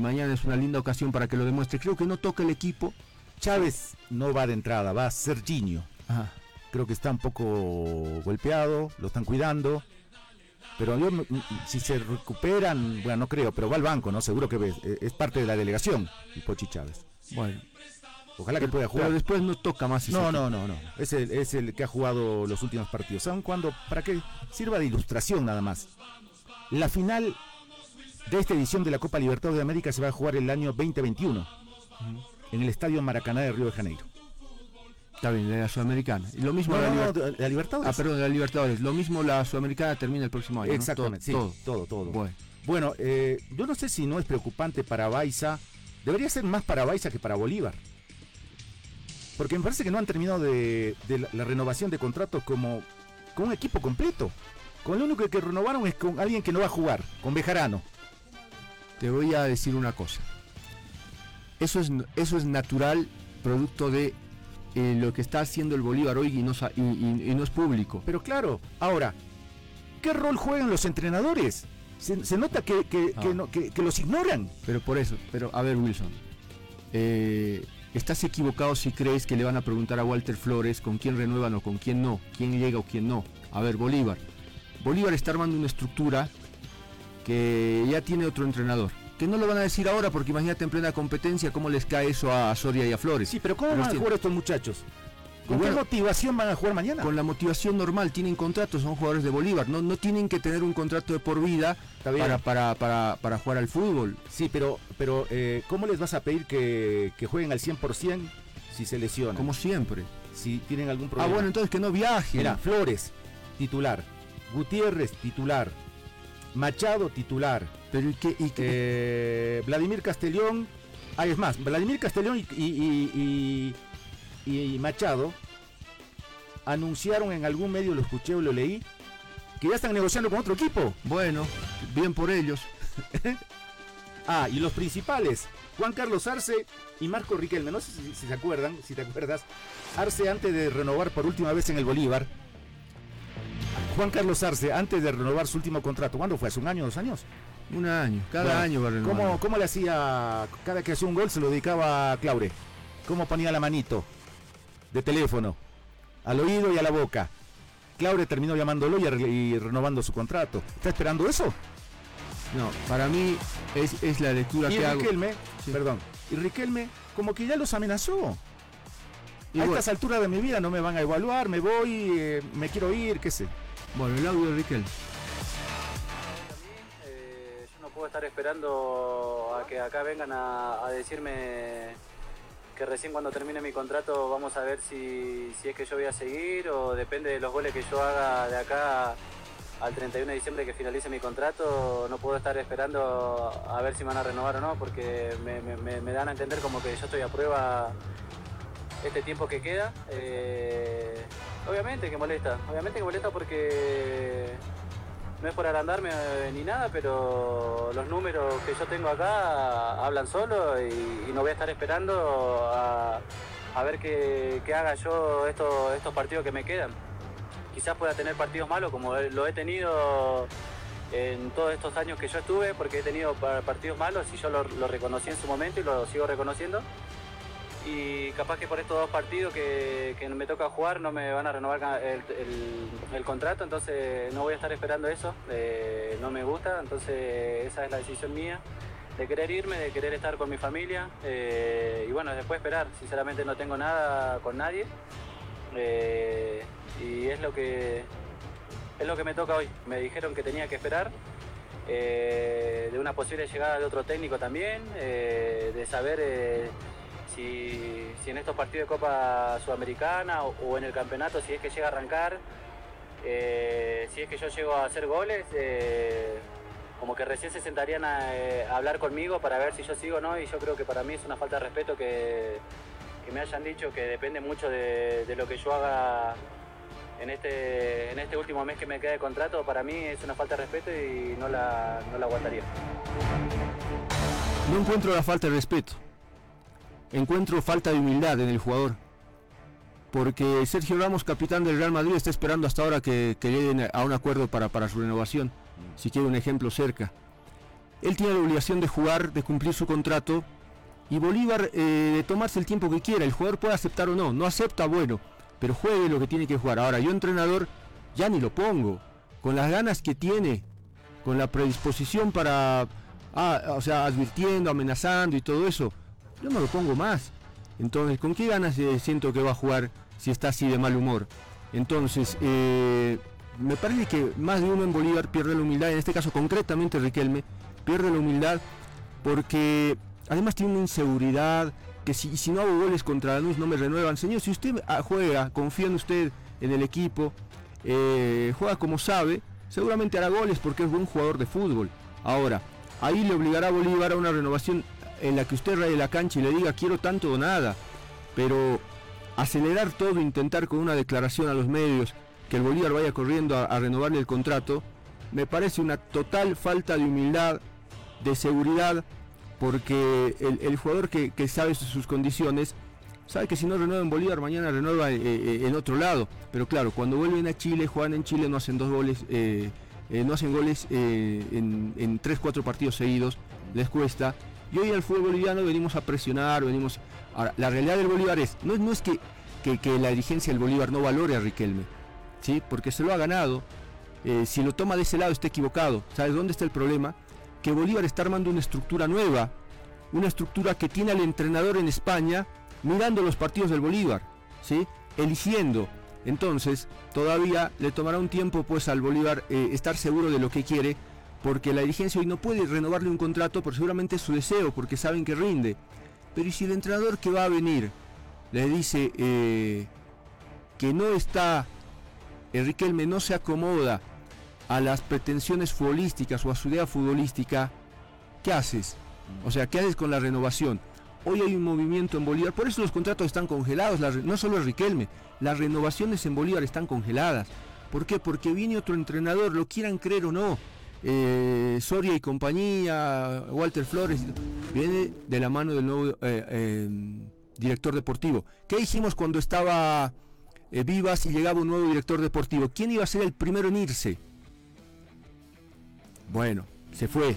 mañana es una linda ocasión para que lo demuestre. Creo que no toca el equipo. Chávez no va de entrada, va Serginho. Creo que está un poco golpeado, lo están cuidando. Pero yo, si se recuperan, bueno, no creo, pero va al banco, ¿no? Seguro que ves, eh, es parte de la delegación, el Pochi Chávez. Bueno. Ojalá que pueda jugar. pero después no toca más No, no, no, no. Es el, es el que ha jugado los últimos partidos. ¿Saben cuándo? Para que sirva de ilustración nada más. La final de esta edición de la Copa Libertadores de América se va a jugar el año 2021 en el Estadio Maracaná de Río de Janeiro. Está bien, la Sudamericana. Y lo mismo No, la, no, no, Liber- de- la Libertadores. Ah, perdón, la Libertadores. Lo mismo la Sudamericana termina el próximo año. ¿no? Exactamente, Todo, sí, todo, todo. Bueno. Bueno, eh, yo no sé si no es preocupante para Baiza. Debería ser más para Baiza que para Bolívar. Porque me parece que no han terminado de, de la, la renovación de contratos como con un equipo completo. Con lo único que renovaron es con alguien que no va a jugar, con Bejarano. Te voy a decir una cosa. Eso es, eso es natural, producto de eh, lo que está haciendo el Bolívar hoy y no, sa- y, y- y no es público. Pero claro, ahora, ¿qué rol juegan los entrenadores? Se, se nota que, que- que Ah. no- que- que los ignoran. Pero por eso, pero a ver Wilson, eh, estás equivocado si crees que le van a preguntar a Walter Flores con quién renuevan o con quién no, quién llega o quién no. A ver, Bolívar. Bolívar está armando una estructura que ya tiene otro entrenador. Que no lo van a decir ahora porque imagínate en plena competencia cómo les cae eso a Soria y a Flores. Sí, pero ¿cómo van a jugar estos muchachos? ¿Con qué motivación van a jugar mañana? Con la motivación normal, tienen contratos, son jugadores de Bolívar, no, no tienen que tener un contrato de por vida para, para, para, para jugar al fútbol. Sí, pero, pero eh, ¿cómo les vas a pedir que, que jueguen al 100% si se lesionan? Como siempre. Si tienen algún Ah, problema. bueno, entonces que no viajen. Mira, Flores, titular. Gutiérrez, titular. Machado, titular. Pero ¿y qué? y qué? Vladimir Castellón. Ah, es más, Vladimir Castellón y, y- y- y- y Machado anunciaron en algún medio, lo escuché o lo leí, que ya están negociando con otro equipo. Bueno, bien por ellos. ah, y los principales, Juan Carlos Arce y Marco Riquelme. No sé si, si se acuerdan, si te acuerdas. Arce antes de renovar por última vez en el Bolívar. Juan Carlos Arce antes de renovar su último contrato. ¿Cuándo fue? ¿Hace un año, dos años? Un año, cada Bueno, año va renovando. ¿cómo, ¿Cómo le hacía? Cada que hacía un gol se lo dedicaba a Claure. ¿Cómo ponía la manito? De teléfono. Al oído y a la boca. Claure terminó llamándolo y, renovando su contrato. ¿Está esperando eso? No, para mí es, es la lectura Y que hago. Riquelme, perdón, y Riquelme como que ya los amenazó. a estas alturas de mi vida no me van a evaluar, me voy, eh, me quiero ir, qué sé. Bueno, el audio de Riquel. Puedo estar esperando a que acá vengan a, decirme que recién cuando termine mi contrato vamos a ver si, si es que yo voy a seguir o depende de los goles que yo haga de acá al 31 de diciembre que finalice mi contrato, no puedo estar esperando a ver si van a renovar o no, porque me dan a entender como que yo estoy a prueba este tiempo que queda. Eh, obviamente que molesta, obviamente que molesta porque no es por agrandarme eh, ni nada, pero los números que yo tengo acá hablan solo y, no voy a estar esperando a, ver qué, haga yo estos, estos partidos que me quedan. Quizás pueda tener partidos malos como lo he tenido en todos estos años que yo estuve, porque he tenido pa- partidos malos y yo lo, lo reconocí en su momento y lo sigo reconociendo. Y capaz que por estos dos partidos que, me toca jugar no me van a renovar el, contrato, entonces no voy a estar esperando eso, eh, no me gusta, entonces esa es la decisión mía, de querer irme, de querer estar con mi familia eh, y bueno, después esperar, sinceramente no tengo nada con nadie eh, y es lo que es lo que me toca hoy, me dijeron que tenía que esperar. de una posible llegada de otro técnico también, de saber si, en estos partidos de Copa Sudamericana o, en el campeonato, si es que llega a arrancar, eh, si es que yo llego a hacer goles, eh, como que recién se sentarían a, eh, a hablar conmigo para ver si yo sigo o no, y yo creo que para mí es una falta de respeto que, que me hayan dicho que depende mucho de, lo que yo haga en este, en este último mes que me queda de contrato, para mí es una falta de respeto y no la aguantaría. No encuentro la falta de respeto. Encuentro falta de humildad en el jugador. Porque Sergio Ramos, capitán del Real Madrid, está esperando hasta ahora que, que lleguen a un acuerdo para, para su renovación. Si quiere un ejemplo cerca. Él tiene la obligación de jugar, de cumplir su contrato. Y Bolívar eh, de tomarse el tiempo que quiera. El jugador puede aceptar o no. No acepta, bueno. Pero juegue lo que tiene que jugar. Ahora, yo entrenador ya ni lo pongo. Con las ganas que tiene. Con la predisposición para... ah, o sea, advirtiendo, amenazando y todo eso. Yo no lo pongo más. Entonces, ¿con qué ganas eh, siento que va a jugar si está así de mal humor? Entonces, eh, me parece que más de uno en Bolívar pierde la humildad, en este caso concretamente Riquelme, pierde la humildad porque además tiene una inseguridad, que si, si no hago goles contra Lanús no me renuevan. Señor, si usted ah, juega, confía en usted, en el equipo, eh, juega como sabe, seguramente hará goles porque es buen jugador de fútbol. Ahora, ahí le obligará a Bolívar a una renovación en la que usted raye la cancha y le diga quiero tanto o nada. Pero acelerar todo, intentar con una declaración a los medios que el Bolívar vaya corriendo a, renovarle el contrato, me parece una total falta de humildad, de seguridad, porque el, jugador que, sabe sus, condiciones, sabe que si no renueva en Bolívar, mañana renueva eh, eh, en otro lado. Pero claro, cuando vuelven a Chile, juegan en Chile, no hacen dos goles, eh, no hacen goles en tres, cuatro partidos seguidos, les cuesta. Y hoy al fútbol boliviano venimos a presionar, venimos... Ahora, la realidad del Bolívar es, no, es- que, que- que la dirigencia del Bolívar no valore a Riquelme, ¿sí? porque se lo ha ganado. Eh, si lo toma de ese lado está equivocado. ¿Sabes dónde está el problema? Que Bolívar está armando una estructura nueva, una estructura que tiene al entrenador en España mirando los partidos del Bolívar, ¿sí? eligiendo. Entonces, todavía le tomará un tiempo pues al Bolívar eh, estar seguro de lo que quiere, porque la dirigencia hoy no puede renovarle un contrato, pero seguramente es su deseo, porque saben que rinde. Pero ¿y si el entrenador que va a venir le dice eh, que no está, eh, Riquelme no se acomoda a las pretensiones futbolísticas o a su idea futbolística, ¿qué haces? O sea, ¿qué haces con la renovación? Hoy hay un movimiento en Bolívar, por eso los contratos están congelados, no solo el Riquelme, las renovaciones en Bolívar están congeladas. ¿Por qué? Porque viene otro entrenador, lo quieran creer o no. Eh, Soria y compañía, Walter Flores, viene de la mano del nuevo eh, eh, director deportivo. ¿Qué dijimos cuando estaba Vivas y llegaba un nuevo director deportivo? ¿Quién iba a ser el primero en irse? Bueno, se fue.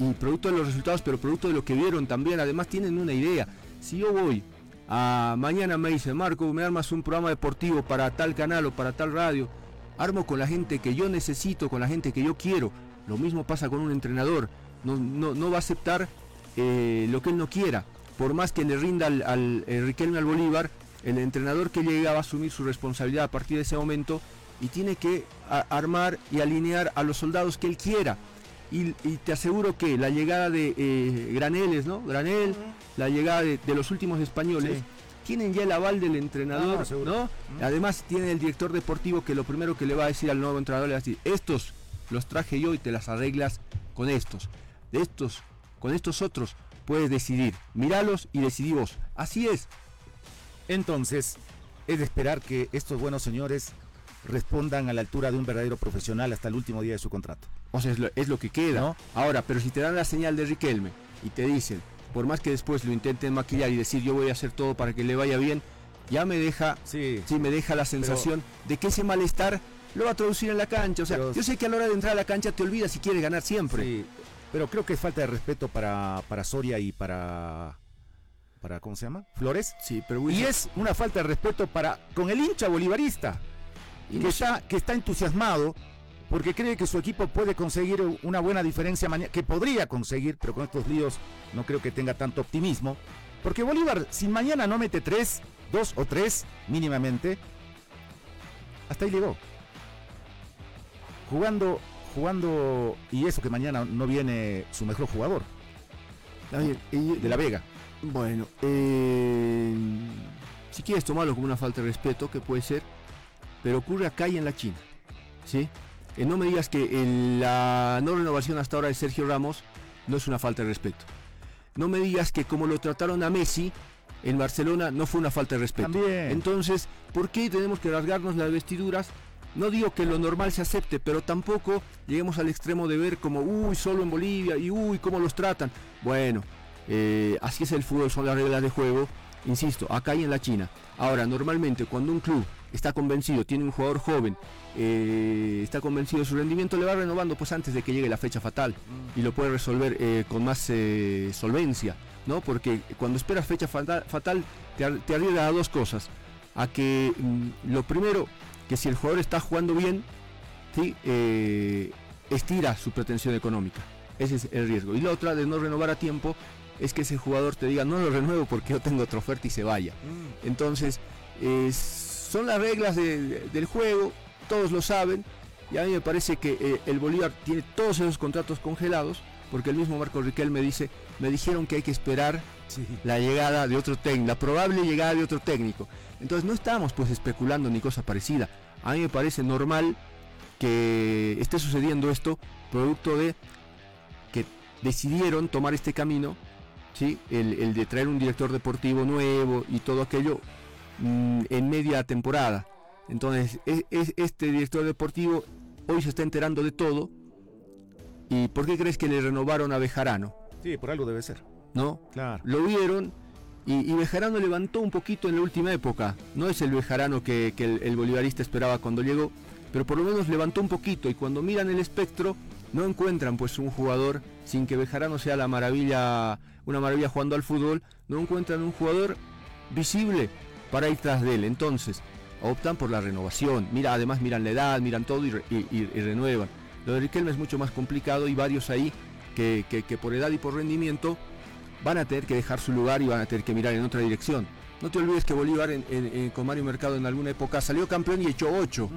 Y, y producto de los resultados, pero producto de lo que vieron también, además tienen una idea. Si yo voy a mañana me dice, Marco, me armas un programa deportivo para tal canal o para tal radio, armo con la gente que yo necesito, con la gente que yo quiero. Lo mismo pasa con un entrenador. No, no, no va a aceptar eh, lo que él no quiera. Por más que le rinda al, al eh, Riquelme al Bolívar, el entrenador que llega va a asumir su responsabilidad a partir de ese momento y tiene que armar y alinear a los soldados que él quiera. Y, y te aseguro que la llegada de eh, Graneles, ¿no? Granel, la llegada de, de los últimos españoles, Sí. Tienen ya el aval del entrenador, No, seguro. ¿no? Además tiene el director deportivo que lo primero que le va a decir al nuevo entrenador le va a decir, estos los traje yo y te las arreglas con estos. De estos, con estos otros puedes decidir. Míralos y decidí vos. Así es. Entonces, es de esperar que estos buenos señores respondan a la altura de un verdadero profesional hasta el último día de su contrato. O sea, es lo, es lo que queda. Ahora, pero si te dan la señal de Riquelme y te dicen, por más que después lo intenten maquillar y decir yo voy a hacer todo para que le vaya bien, ya me deja, sí, me deja la sensación de que ese malestar lo va a traducir en la cancha. O sea, Pero- yo sé que a la hora de entrar a la cancha te olvidas si quieres ganar siempre. Sí, pero creo que es falta de respeto para, para Soria y para, para. ¿Cómo se llama? Flores. Sí, pero Y es una falta de respeto para con el hincha bolivarista, que, está, que está entusiasmado porque cree que su equipo puede conseguir una buena diferencia mañana, que podría conseguir, pero con estos líos no creo que tenga tanto optimismo. Porque Bolívar, si mañana no mete tres, dos o tres mínimamente, hasta ahí llegó. Jugando, jugando, y eso que mañana no viene su mejor jugador. de la Vega. Bueno, eh, si quieres tomarlo como una falta de respeto, que puede ser, pero ocurre acá y en la China. ¿sí? Eh, no me digas que el- la no renovación hasta ahora de Sergio Ramos no es una falta de respeto. No me digas que como lo trataron a Messi en Barcelona no fue una falta de respeto. También. Entonces, ¿por qué tenemos que rasgarnos las vestiduras? No digo que lo normal se acepte, pero tampoco lleguemos al extremo de ver como, uy, solo en Bolivia y uy, cómo los tratan. Bueno, eh, así es el fútbol, son las reglas de juego. Insisto, acá y en la China. Ahora, normalmente cuando un club está convencido, tiene un jugador joven, eh, está convencido de su rendimiento, le va renovando pues antes de que llegue la fecha fatal y lo puede resolver eh, con más eh, solvencia, ¿no? Porque cuando esperas fecha fatal, fatal te, te a dos cosas. A que mm, lo primero, que si el jugador está jugando bien, ¿sí? Estira su pretensión económica. Ese es el riesgo. Y la otra de no renovar a tiempo es que ese jugador te diga no lo renuevo porque yo tengo otra oferta y se vaya. Entonces, eh, son las reglas de- de- del juego, todos lo saben, y a mí me parece que eh, el Bolívar tiene todos esos contratos congelados, porque el mismo Marco Riquel me dice, me dijeron que hay que esperar la llegada de otro técnico, la probable llegada de otro técnico. Entonces no estamos pues especulando ni cosa parecida. A mí me parece normal que esté sucediendo esto producto de que decidieron tomar este camino, ¿sí? el, el de traer un director deportivo nuevo y todo aquello mm, en media temporada. Entonces, es- este director deportivo hoy se está enterando de todo. ¿Y por qué crees que le renovaron a Bejarano? Sí, por algo debe ser. ¿No? Claro. Lo vieron y, y Bejarano levantó un poquito en la última época. No es el Bejarano que, que el, el bolivarista esperaba cuando llegó, pero por lo menos levantó un poquito y cuando miran el espectro no encuentran pues un jugador sin que Bejarano sea la maravilla, una maravilla jugando al fútbol, no encuentran un jugador visible para ir tras de él. Entonces, optan por la renovación. Mira, además miran la edad, miran todo y, re- y- y- y renuevan. Lo de Riquelme es mucho más complicado y varios ahí que, que- que por edad y por rendimiento van a tener que dejar su lugar y van a tener que mirar en otra dirección. No te olvides que Bolívar en- en- en- con Mario Mercado en alguna época salió campeón y echó 8.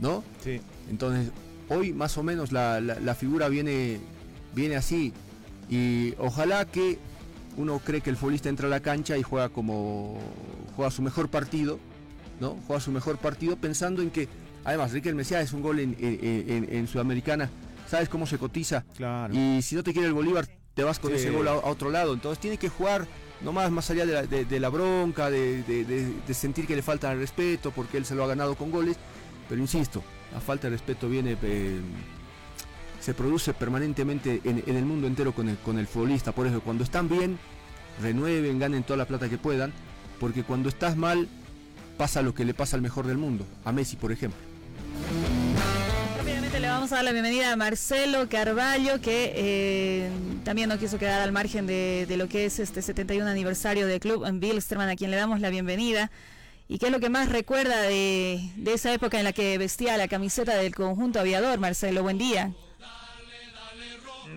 ¿No? Sí. Entonces, hoy más o menos la, la- la figura viene, viene así. Y ojalá que uno cree que el futbolista entra a la cancha y juega como juega su mejor partido, ¿no? Juega su mejor partido pensando en que, además, Riquelme Messiá es un gol en, en- en- en Sudamericana, sabes cómo se cotiza. Claro. Y si no te quiere el Bolívar, te vas con Sí. ese gol a, a otro lado. Entonces tiene que jugar nomás más allá de la, de- de la bronca, de sentir que le falta el respeto porque él se lo ha ganado con goles. Pero insisto, la falta de respeto viene, eh, se produce permanentemente en, el mundo entero con el, futbolista. Por eso, cuando están bien, renueven, ganen toda la plata que puedan. Porque cuando estás mal, pasa lo que le pasa al mejor del mundo, a Messi, por ejemplo. Rápidamente le vamos a dar la bienvenida a Marcelo Carballo, que eh, también no quiso quedar al margen de, de lo que es este 71 aniversario del club en Bilsterman, a quien le damos la bienvenida. ¿Y qué es lo que más recuerda de, de esa época en la que vestía la camiseta del conjunto aviador? Marcelo, buen día.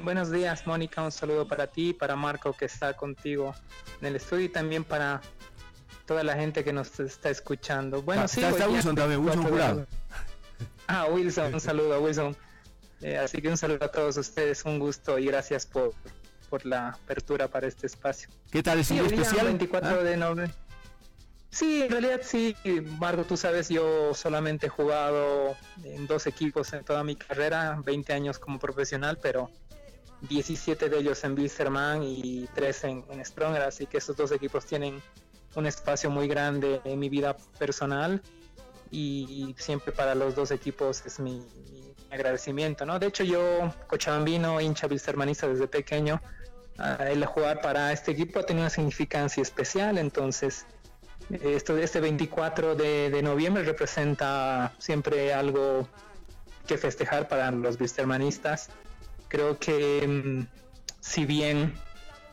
Buenos días, Mónica. Un saludo para ti, para Marco que está contigo en el estudio y también para toda la gente que nos está escuchando. Bueno, Ah, sí. está- Wilson también, Wilson 24 de Jurado. Ah, Wilson, un saludo a Wilson. Eh, así que un saludo a todos ustedes, un gusto y gracias por, por la apertura para este espacio. ¿Qué tal? ¿Es Sí, un especial? 24 ¿Ah? de noviembre. Sí, en realidad sí, Marco, tú sabes, yo solamente he jugado en dos equipos en toda mi carrera, 20 años como profesional, pero 17 de ellos en Wilstermann y 3 en, en Stronger, así que esos dos equipos tienen un espacio muy grande en mi vida personal y siempre para los dos equipos es mi, mi agradecimiento, ¿no? De hecho yo, cochabambino, hincha wilstermanista desde pequeño, el jugar para este equipo ha tenido una significancia especial, entonces eh, esto este 24 de, de noviembre representa siempre algo que festejar para los wilstermanistas. Creo que mm, si bien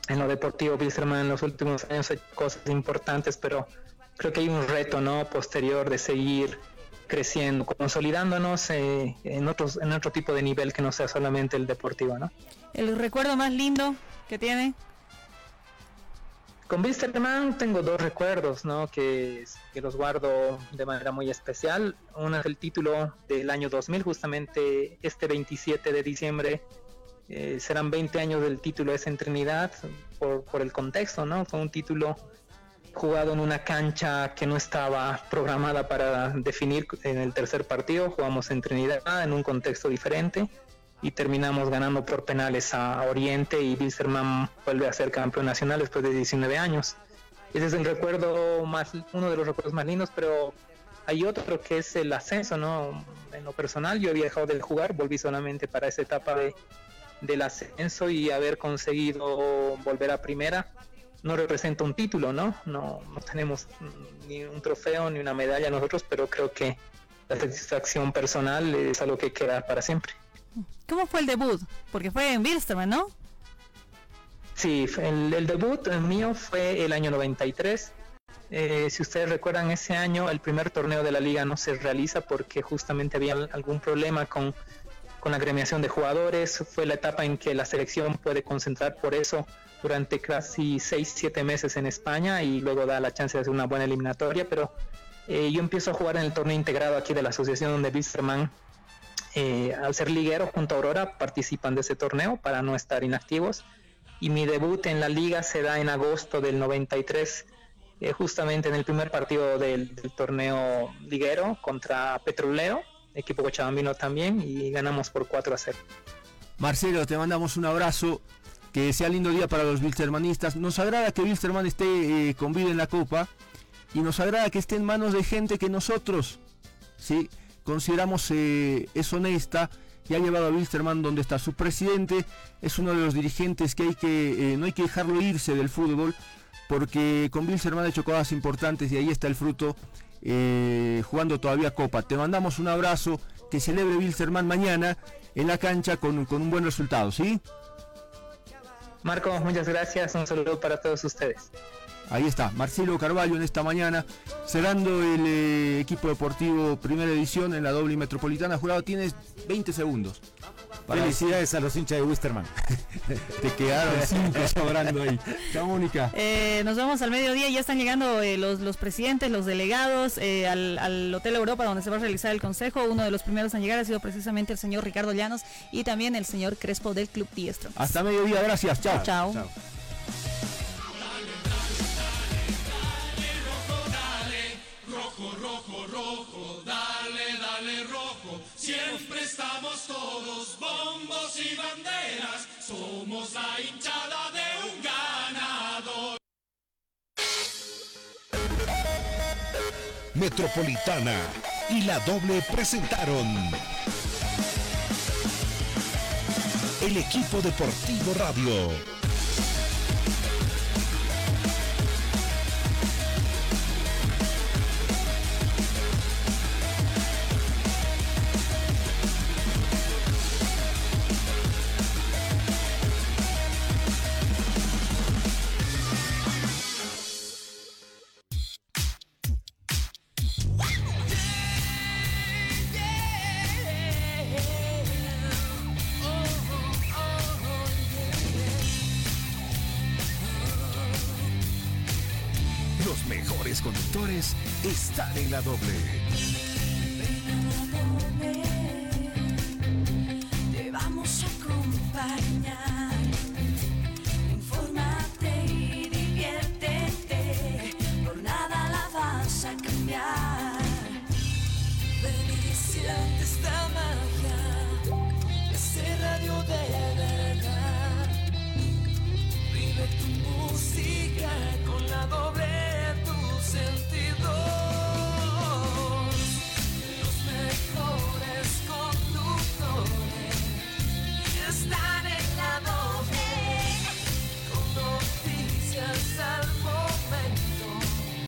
en lo deportivo Wilstermann en los últimos años ha hecho cosas importantes, pero creo que hay un reto no posterior de seguir creciendo, consolidándonos eh, en otros en otro tipo de nivel que no sea solamente el deportivo, ¿no? El recuerdo más lindo que tiene. Con Wilstermann tengo dos recuerdos, ¿no? Que, que los guardo de manera muy especial. Uno es el título del año 2000, justamente este 27 de diciembre. Eh, serán 20 años del título ese en Trinidad, por, por el contexto, ¿no? Fue un título jugado en una cancha que no estaba programada para definir en el tercer partido. Jugamos en Trinidad en un contexto diferente y terminamos ganando por penales a Oriente y Wilstermann vuelve a ser campeón nacional después de 19 años. Ese es el recuerdo más, uno de los recuerdos más lindos, pero hay otro que es el ascenso, ¿no? En lo personal yo había dejado de jugar, volví solamente para esa etapa de, del ascenso y haber conseguido volver a primera no representa un título, ¿no? No, no tenemos ni un trofeo ni una medalla nosotros, pero creo que la satisfacción personal es algo que queda para siempre. ¿Cómo fue el debut? Porque fue en Wilstermann, ¿no? Sí, el, el debut mío fue el año 93. Eh, si ustedes recuerdan, ese año el primer torneo de la liga no se realiza porque justamente había al- algún problema con, con la gremiación de jugadores. Fue la etapa en que la selección puede concentrar por eso durante casi 6-7 meses en España y luego da la chance de hacer una buena eliminatoria. Pero eh, yo empiezo a jugar en el torneo integrado aquí de la asociación de Wisterman. Eh, al ser liguero junto a Aurora participan de ese torneo para no estar inactivos y mi debut en la liga se da en agosto del 93 eh, justamente en el primer partido del, del torneo liguero contra Petroleo equipo cochabambino también y ganamos por 4 a 0 Marcelo, te mandamos un abrazo. Que sea lindo día para los Wilstermanistas. Nos agrada que Wilstermann esté eh, con vida en la Copa. Y nos agrada que esté en manos de gente que nosotros ¿sí? consideramos eh, es honesta y ha llevado a Wilstermann donde está su presidente. Es uno de los dirigentes que hay que eh, no hay que dejarlo irse del fútbol porque con Wilstermann ha hecho cosas importantes y ahí está el fruto eh, jugando todavía Copa. Te mandamos un abrazo, que celebre Wilstermann mañana en la cancha con, con un buen resultado, ¿sí? Marco, muchas gracias, un saludo para todos ustedes. Ahí está, Marcelo Carvalho en esta mañana, cerrando el eh, equipo deportivo primera edición en la doble metropolitana. Jurado, tienes 20 segundos. Para- Felicidades a los hinchas de Wisterman. Te quedaron cinco sobrando ahí. Chao, Mónica. Eh, nos vemos al mediodía, ya están llegando eh, los, los presidentes, los delegados eh, al, al Hotel Europa donde se va a realizar el consejo. Uno de los primeros en llegar ha sido precisamente el señor Ricardo Llanos y también el señor Crespo del Club Diestro. Hasta mediodía, gracias. Chao. Chao. Siempre estamos todos, bombos y banderas. Somos la hinchada de un ganador. Metropolitana y la doble presentaron el equipo deportivo radio.